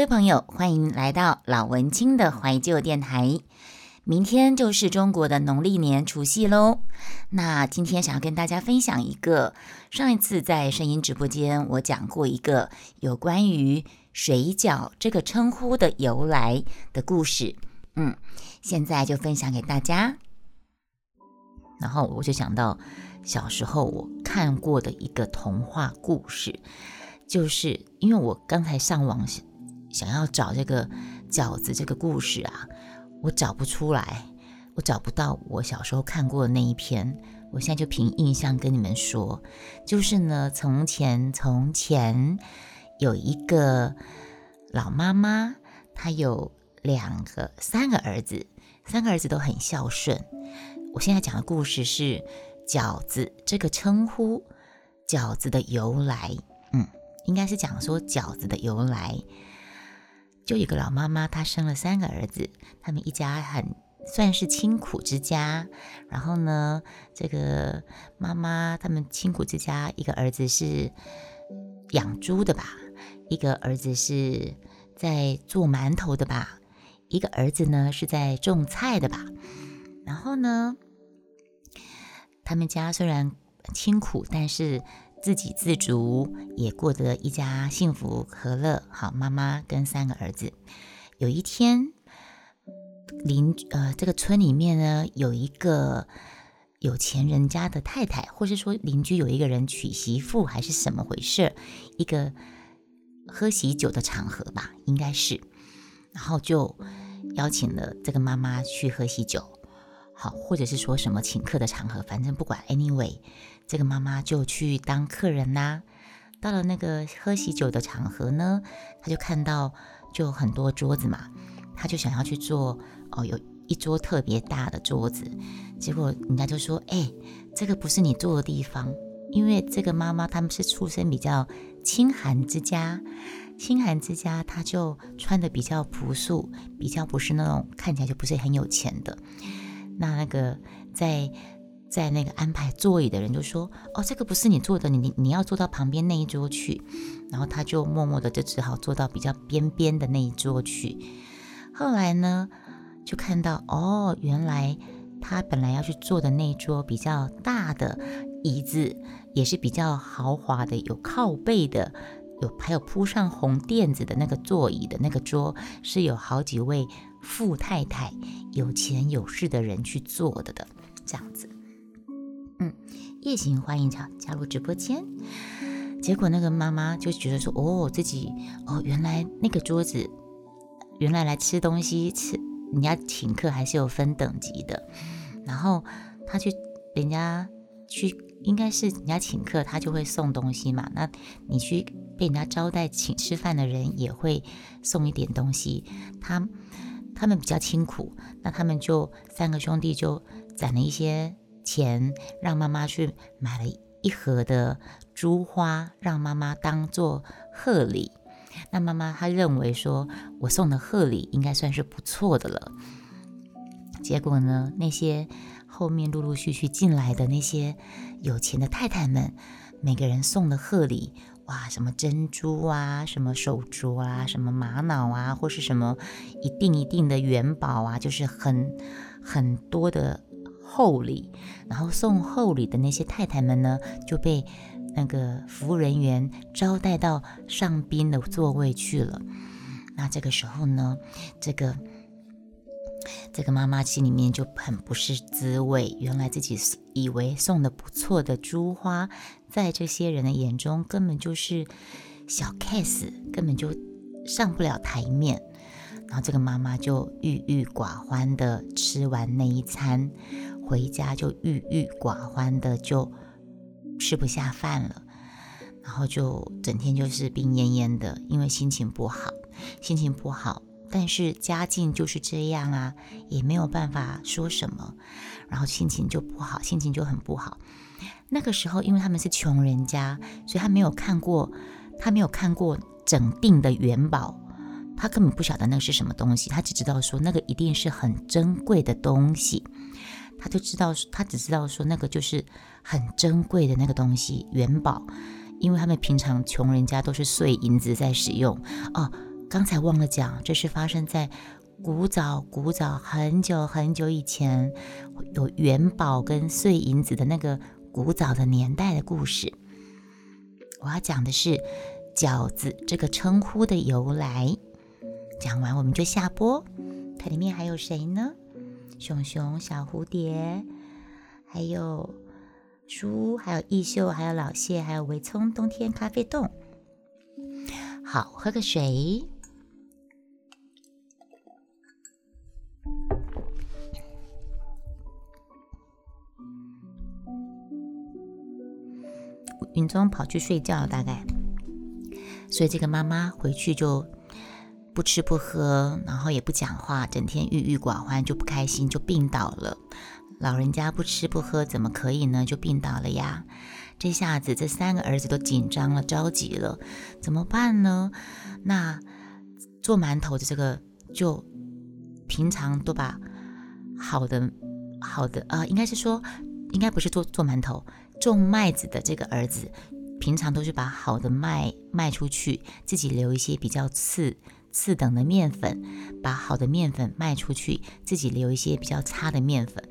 各位朋友，欢迎来到老文青的怀旧电台。明天就是中国的农历年除夕喽。那今天想要跟大家分享一个，上一次在声音直播间我讲过一个有关于水饺这个称呼的由来的故事。嗯，现在就分享给大家。然后我就想到小时候我看过的一个童话故事，就是因为我刚才上网想要找这个饺子这个故事啊，我找不出来，我找不到我小时候看过的那一篇。我现在就凭印象跟你们说，就是呢，从前从前有一个老妈妈，她有两个三个儿子，三个儿子都很孝顺。我现在讲的故事是饺子这个称呼，饺子的由来，嗯，应该是讲说饺子的由来。就有个老妈妈，她生了三个儿子，他们一家很算是清苦之家。然后呢，这个妈妈他们清苦之家，一个儿子是养猪的吧，一个儿子是在做馒头的吧，一个儿子呢是在种菜的吧。然后呢，他们家虽然清苦，但是自给自足，也过得一家幸福和乐。好，妈妈跟三个儿子。有一天，邻呃这个村里面呢，有一个有钱人家的太太，或是说邻居有一个人娶媳妇，还是什么回事？一个喝喜酒的场合吧，应该是。然后就邀请了这个妈妈去喝喜酒。好，或者是说什么请客的场合，反正不管，anyway，这个妈妈就去当客人啦。到了那个喝喜酒的场合呢，她就看到就很多桌子嘛，她就想要去坐哦，有一桌特别大的桌子。结果人家就说：“哎，这个不是你坐的地方，因为这个妈妈他们是出身比较清寒之家，清寒之家，她就穿的比较朴素，比较不是那种看起来就不是很有钱的。”那那个在在那个安排座椅的人就说：“哦，这个不是你坐的，你你你要坐到旁边那一桌去。”然后他就默默的就只好坐到比较边边的那一桌去。后来呢，就看到哦，原来他本来要去坐的那一桌比较大的椅子，也是比较豪华的，有靠背的，有还有铺上红垫子的那个座椅的那个桌，是有好几位。富太太、有钱有势的人去坐的的这样子，嗯，夜行欢迎加加入直播间。结果那个妈妈就觉得说：“哦，自己哦，原来那个桌子，原来来吃东西吃，人家请客还是有分等级的。然后他去人家去，应该是人家请客，他就会送东西嘛。那你去被人家招待请吃饭的人也会送一点东西，他。”他们比较清苦，那他们就三个兄弟就攒了一些钱，让妈妈去买了一盒的珠花，让妈妈当做贺礼。那妈妈她认为说，我送的贺礼应该算是不错的了。结果呢，那些后面陆陆续续进来的那些有钱的太太们，每个人送的贺礼。哇，什么珍珠啊，什么手镯啊，什么玛瑙啊，或是什么一定一定的元宝啊，就是很很多的厚礼。然后送厚礼的那些太太们呢，就被那个服务人员招待到上宾的座位去了。那这个时候呢，这个。这个妈妈心里面就很不是滋味。原来自己以为送的不错的珠花，在这些人的眼中根本就是小 case，根本就上不了台面。然后这个妈妈就郁郁寡欢的吃完那一餐，回家就郁郁寡欢的就吃不下饭了，然后就整天就是病恹恹的，因为心情不好，心情不好。但是家境就是这样啊，也没有办法说什么，然后心情就不好，心情就很不好。那个时候，因为他们是穷人家，所以他没有看过，他没有看过整锭的元宝，他根本不晓得那是什么东西，他只知道说那个一定是很珍贵的东西，他就知道，他只知道说那个就是很珍贵的那个东西元宝，因为他们平常穷人家都是碎银子在使用哦。刚才忘了讲，这是发生在古早古早很久很久以前，有元宝跟碎银子的那个古早的年代的故事。我要讲的是饺子这个称呼的由来。讲完我们就下播。它里面还有谁呢？熊熊、小蝴蝶，还有书，还有艺秀，还有老谢，还有维聪，冬天咖啡冻。好，喝个水。云中跑去睡觉，大概，所以这个妈妈回去就不吃不喝，然后也不讲话，整天郁郁寡欢，就不开心，就病倒了。老人家不吃不喝怎么可以呢？就病倒了呀。这下子这三个儿子都紧张了，着急了，怎么办呢？那做馒头的这个就平常都把好的好的啊，应该是说，应该不是做做馒头。种麦子的这个儿子，平常都是把好的麦卖出去，自己留一些比较次次等的面粉，把好的面粉卖出去，自己留一些比较差的面粉。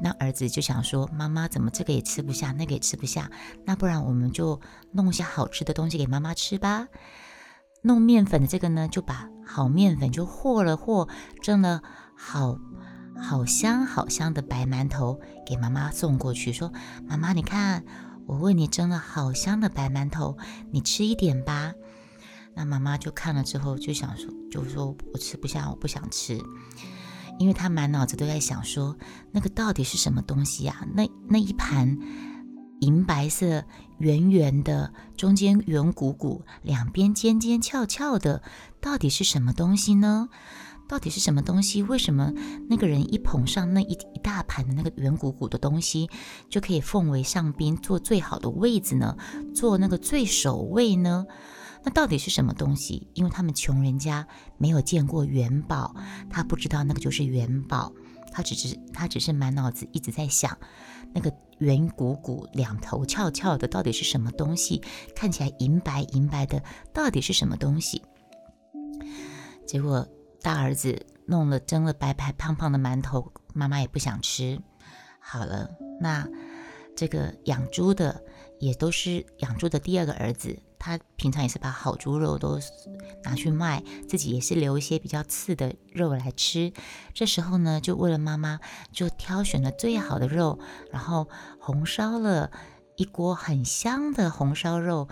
那儿子就想说：“妈妈怎么这个也吃不下，那个也吃不下？那不然我们就弄些好吃的东西给妈妈吃吧。”弄面粉的这个呢，就把好面粉就和了和，蒸了好。好香好香的白馒头给妈妈送过去，说：“妈妈，你看，我为你蒸了好香的白馒头，你吃一点吧。”那妈妈就看了之后就想说：“就说我吃不下，我不想吃，因为她满脑子都在想说，那个到底是什么东西呀？那那一盘银白色、圆圆的，中间圆鼓鼓，两边尖尖翘翘的，到底是什么东西呢？”到底是什么东西？为什么那个人一捧上那一一大盘的那个圆鼓鼓的东西，就可以奉为上宾，坐最好的位子呢？坐那个最首位呢？那到底是什么东西？因为他们穷人家没有见过元宝，他不知道那个就是元宝，他只是他只是满脑子一直在想，那个圆鼓鼓、两头翘翘的到底是什么东西？看起来银白银白的，到底是什么东西？结果。大儿子弄了蒸了白白胖胖的馒头，妈妈也不想吃。好了，那这个养猪的也都是养猪的第二个儿子，他平常也是把好猪肉都拿去卖，自己也是留一些比较次的肉来吃。这时候呢，就为了妈妈，就挑选了最好的肉，然后红烧了一锅很香的红烧肉。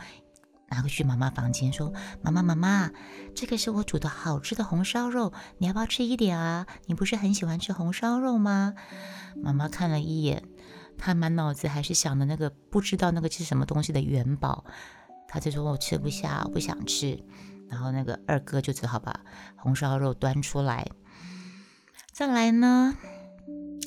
拿回去妈妈房间说：“妈妈妈妈，这个是我煮的好吃的红烧肉，你要不要吃一点啊？你不是很喜欢吃红烧肉吗？”妈妈看了一眼，她满脑子还是想的那个不知道那个是什么东西的元宝，他就说：“我吃不下，我不想吃。”然后那个二哥就只好把红烧肉端出来。再来呢，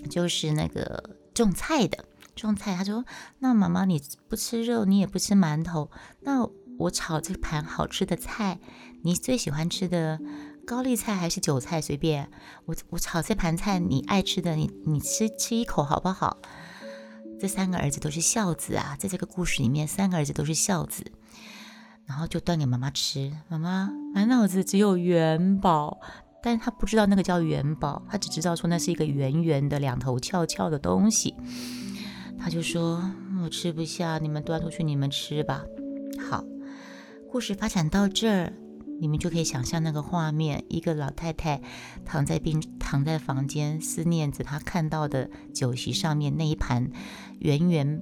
就是那个种菜的种菜，他说：“那妈妈你不吃肉，你也不吃馒头，那？”我炒这盘好吃的菜，你最喜欢吃的高丽菜还是韭菜？随便我，我炒这盘菜你爱吃的，你你吃吃一口好不好？这三个儿子都是孝子啊，在这个故事里面，三个儿子都是孝子，然后就端给妈妈吃。妈妈满脑子只有元宝，但是他不知道那个叫元宝，他只知道说那是一个圆圆的、两头翘翘的东西。他就说：“我吃不下，你们端出去，你们吃吧。”好。故事发展到这儿，你们就可以想象那个画面：一个老太太躺在病躺在房间，思念着她看到的酒席上面那一盘圆圆、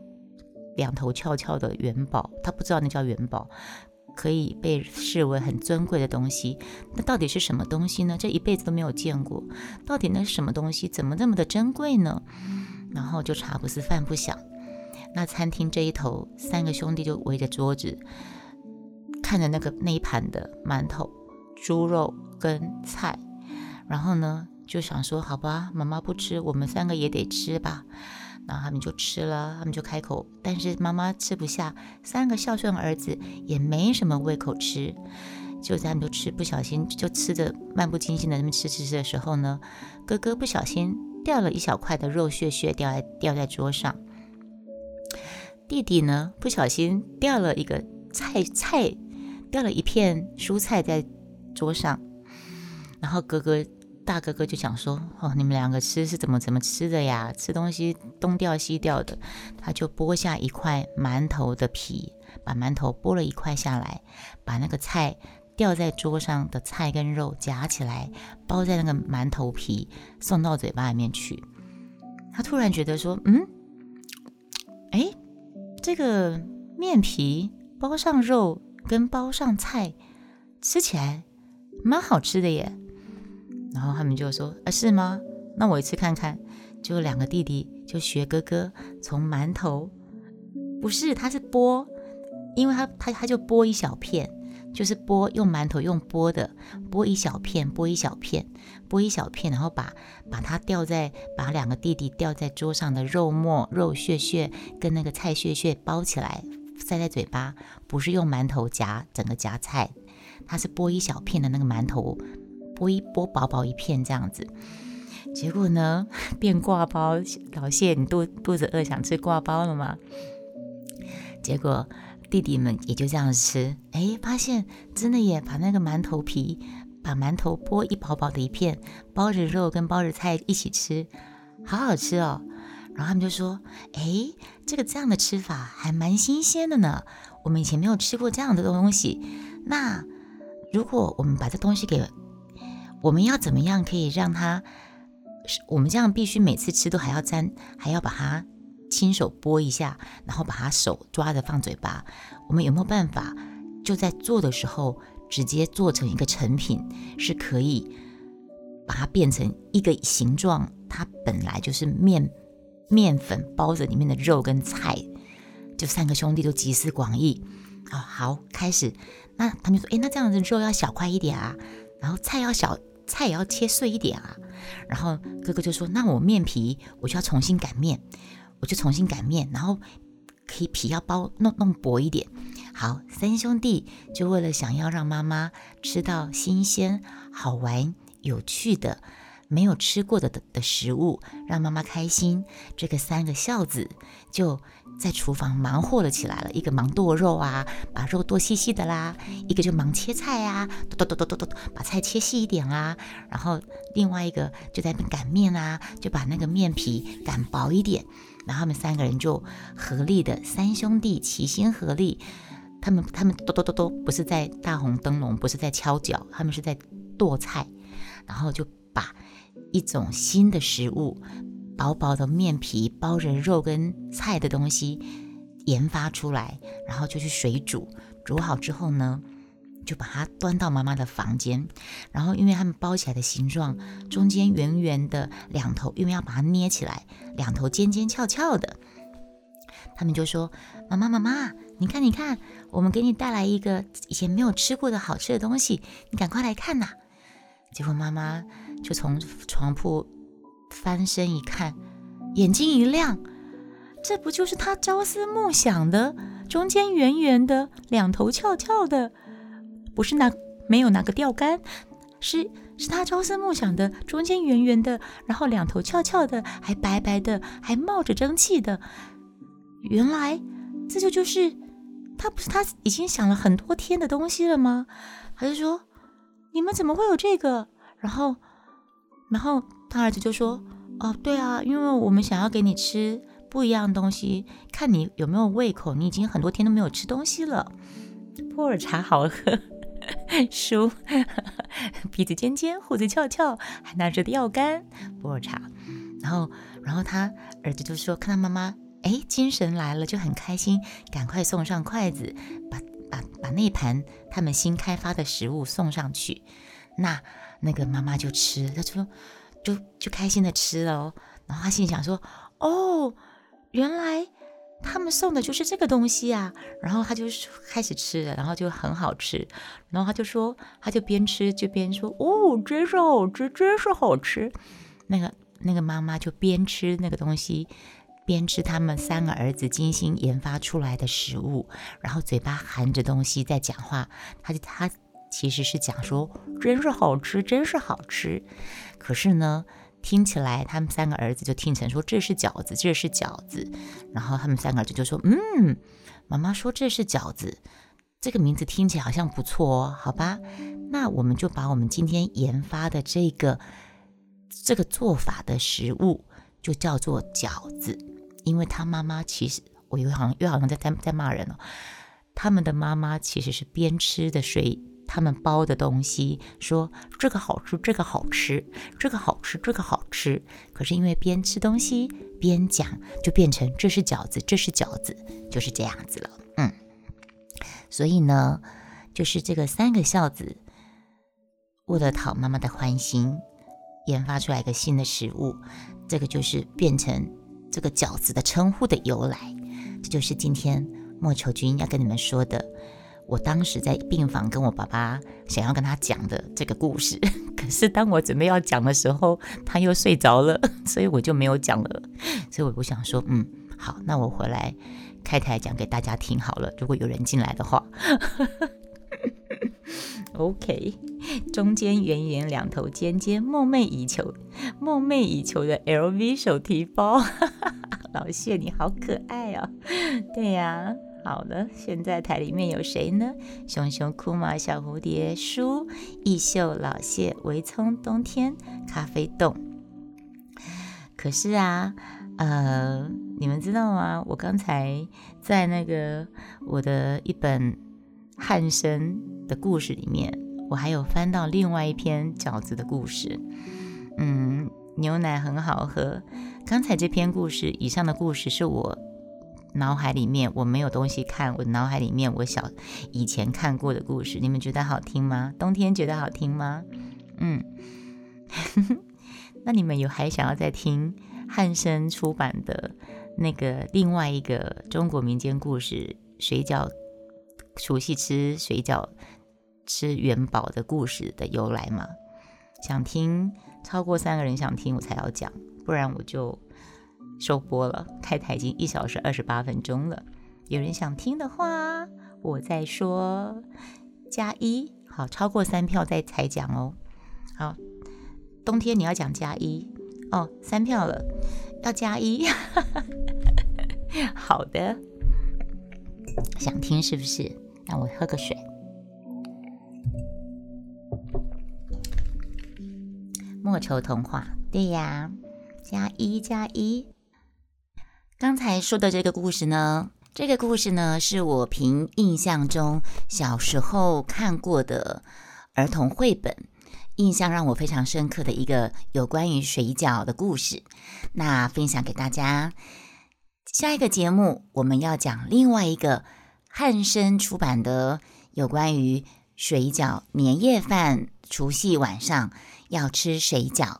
两头翘翘的元宝。她不知道那叫元宝，可以被视为很尊贵的东西。那到底是什么东西呢？这一辈子都没有见过。到底那是什么东西？怎么那么的珍贵呢？然后就茶不思饭不想。那餐厅这一头，三个兄弟就围着桌子。看着那个那一盘的馒头、猪肉跟菜，然后呢就想说：“好吧，妈妈不吃，我们三个也得吃吧。”然后他们就吃了，他们就开口，但是妈妈吃不下，三个孝顺儿子也没什么胃口吃。就在他们都吃，不小心就吃着漫不经心的那么吃吃吃的时候呢，哥哥不小心掉了一小块的肉屑屑掉在掉在桌上，弟弟呢不小心掉了一个菜菜。掉了一片蔬菜在桌上，然后哥哥大哥哥就讲说：“哦，你们两个吃是怎么怎么吃的呀？吃东西东掉西掉的。”他就剥下一块馒头的皮，把馒头剥了一块下来，把那个菜掉在桌上的菜跟肉夹起来，包在那个馒头皮，送到嘴巴里面去。他突然觉得说：“嗯，哎，这个面皮包上肉跟包上菜，吃起来蛮好吃的耶。”然后他们就说：“啊，是吗？那我一次看看。”就两个弟弟就学哥哥从馒头，不是，他是剥，因为他他他就剥一小片。就是剥用馒头用剥的，剥一小片，剥一小片，剥一小片，然后把把它吊在把两个弟弟吊在桌上的肉末、肉屑屑跟那个菜屑屑包起来，塞在嘴巴。不是用馒头夹整个夹菜，它是剥一小片的那个馒头，剥一剥薄薄一片这样子。结果呢，变挂包。老谢，你肚肚子饿想吃挂包了吗？结果。弟弟们也就这样吃，哎，发现真的耶，把那个馒头皮，把馒头剥一薄薄的一片，包着肉跟包着菜一起吃，好好吃哦。然后他们就说，哎，这个这样的吃法还蛮新鲜的呢，我们以前没有吃过这样的东西。那如果我们把这东西给，我们要怎么样可以让它，我们这样必须每次吃都还要沾，还要把它。亲手剥一下，然后把它手抓着放嘴巴。我们有没有办法就在做的时候直接做成一个成品，是可以把它变成一个形状？它本来就是面面粉包着里面的肉跟菜。就三个兄弟都集思广益啊，好开始。那他们说，诶，那这样子肉要小块一点啊，然后菜要小，菜也要切碎一点啊。然后哥哥就说，那我面皮我就要重新擀面。我就重新擀面，然后可以皮要包弄弄薄一点。好，三兄弟就为了想要让妈妈吃到新鲜、好玩、有趣的、没有吃过的的的食物，让妈妈开心，这个三个孝子就在厨房忙活了起来了。一个忙剁肉啊，把肉剁细细的啦；一个就忙切菜啊，剁剁剁剁剁剁，把菜切细一点啊。然后另外一个就在擀面啊，就把那个面皮擀薄一点。然后他们三个人就合力的三兄弟齐心合力，他们他们剁剁剁剁，不是在大红灯笼，不是在敲脚，他们是在剁菜，然后就把一种新的食物，薄薄的面皮包着肉跟菜的东西研发出来，然后就去水煮，煮好之后呢。就把它端到妈妈的房间，然后因为他们包起来的形状，中间圆圆的，两头因为要把它捏起来，两头尖尖翘翘的，他们就说：“妈妈妈妈，你看你看，我们给你带来一个以前没有吃过的好吃的东西，你赶快来看呐！”结果妈妈就从床铺翻身一看，眼睛一亮，这不就是他朝思暮想的，中间圆圆的，两头翘翘的？不是那没有那个钓竿，是是他朝思暮想的，中间圆圆的，然后两头翘翘的，还白白的，还冒着蒸汽的。原来这就就是他不是他已经想了很多天的东西了吗？他就说你们怎么会有这个？然后然后他儿子就说哦对啊，因为我们想要给你吃不一样的东西，看你有没有胃口。你已经很多天都没有吃东西了，普洱茶好喝。叔，鼻子尖尖，胡子翘翘，还拿着钓竿，普洱茶。然后，然后他儿子就说：“看到妈妈，哎，精神来了，就很开心，赶快送上筷子，把把把那盘他们新开发的食物送上去。那那个妈妈就吃，他说就就开心的吃了。然后他心想说：哦，原来。”他们送的就是这个东西啊，然后他就开始吃了，然后就很好吃，然后他就说，他就边吃就边说，哦，真是好吃，真是好吃。那个那个妈妈就边吃那个东西，边吃他们三个儿子精心研发出来的食物，然后嘴巴含着东西在讲话。他就他其实是讲说，真是好吃，真是好吃。可是呢。听起来，他们三个儿子就听成说这是饺子，这是饺子。然后他们三个儿子就说：“嗯，妈妈说这是饺子，这个名字听起来好像不错哦，好吧？那我们就把我们今天研发的这个这个做法的食物就叫做饺子，因为他妈妈其实我又好像又好像在在在骂人了。他们的妈妈其实是边吃的水，他们包的东西，说这个好吃，这个好吃，这个好吃，这个好吃。可是因为边吃东西边讲，就变成这是饺子，这是饺子，就是这样子了。嗯。所以呢，就是这个三个孝子为了讨妈妈的欢心，研发出来一个新的食物，这个就是变成这个饺子的称呼的由来。这就是今天莫愁君要跟你们说的。我当时在病房跟我爸爸想要跟他讲的这个故事，可是当我准备要讲的时候，他又睡着了，所以我就没有讲了。所以我不想说，嗯，好，那我回来。开台讲给大家听好了，如果有人进来的话。OK，中间圆圆，两头尖尖，梦寐以求、梦寐以求的 LV 手提包。老谢你好可爱哦！对呀，好的，现在台里面有谁呢？熊熊、酷马、小蝴蝶、书、艺秀、老谢、维葱、冬天、咖啡冻。可是啊。呃，你们知道吗？我刚才在那个我的一本汉生的故事里面，我还有翻到另外一篇饺子的故事。嗯，牛奶很好喝。刚才这篇故事，以上的故事是我脑海里面我没有东西看，我脑海里面我小以前看过的故事。你们觉得好听吗？冬天觉得好听吗？嗯，那你们有还想要再听？汉生出版的那个另外一个中国民间故事——水饺，除夕吃水饺吃元宝的故事的由来吗？想听超过三个人想听我才要讲，不然我就收播了。开台已经一小时二十八分钟了，有人想听的话，我再说加一。好，超过三票再才讲哦。好，冬天你要讲加一。哦，三票了，要加一。好的，想听是不是？让我喝个水。莫愁童话，对呀，加一加一。刚才说的这个故事呢，这个故事呢，是我凭印象中小时候看过的儿童绘本。印象让我非常深刻的一个有关于水饺的故事，那分享给大家。下一个节目我们要讲另外一个汉生出版的有关于水饺年夜饭，除夕晚上要吃水饺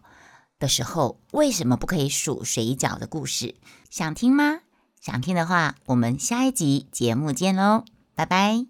的时候，为什么不可以数水饺的故事？想听吗？想听的话，我们下一集节目见喽，拜拜。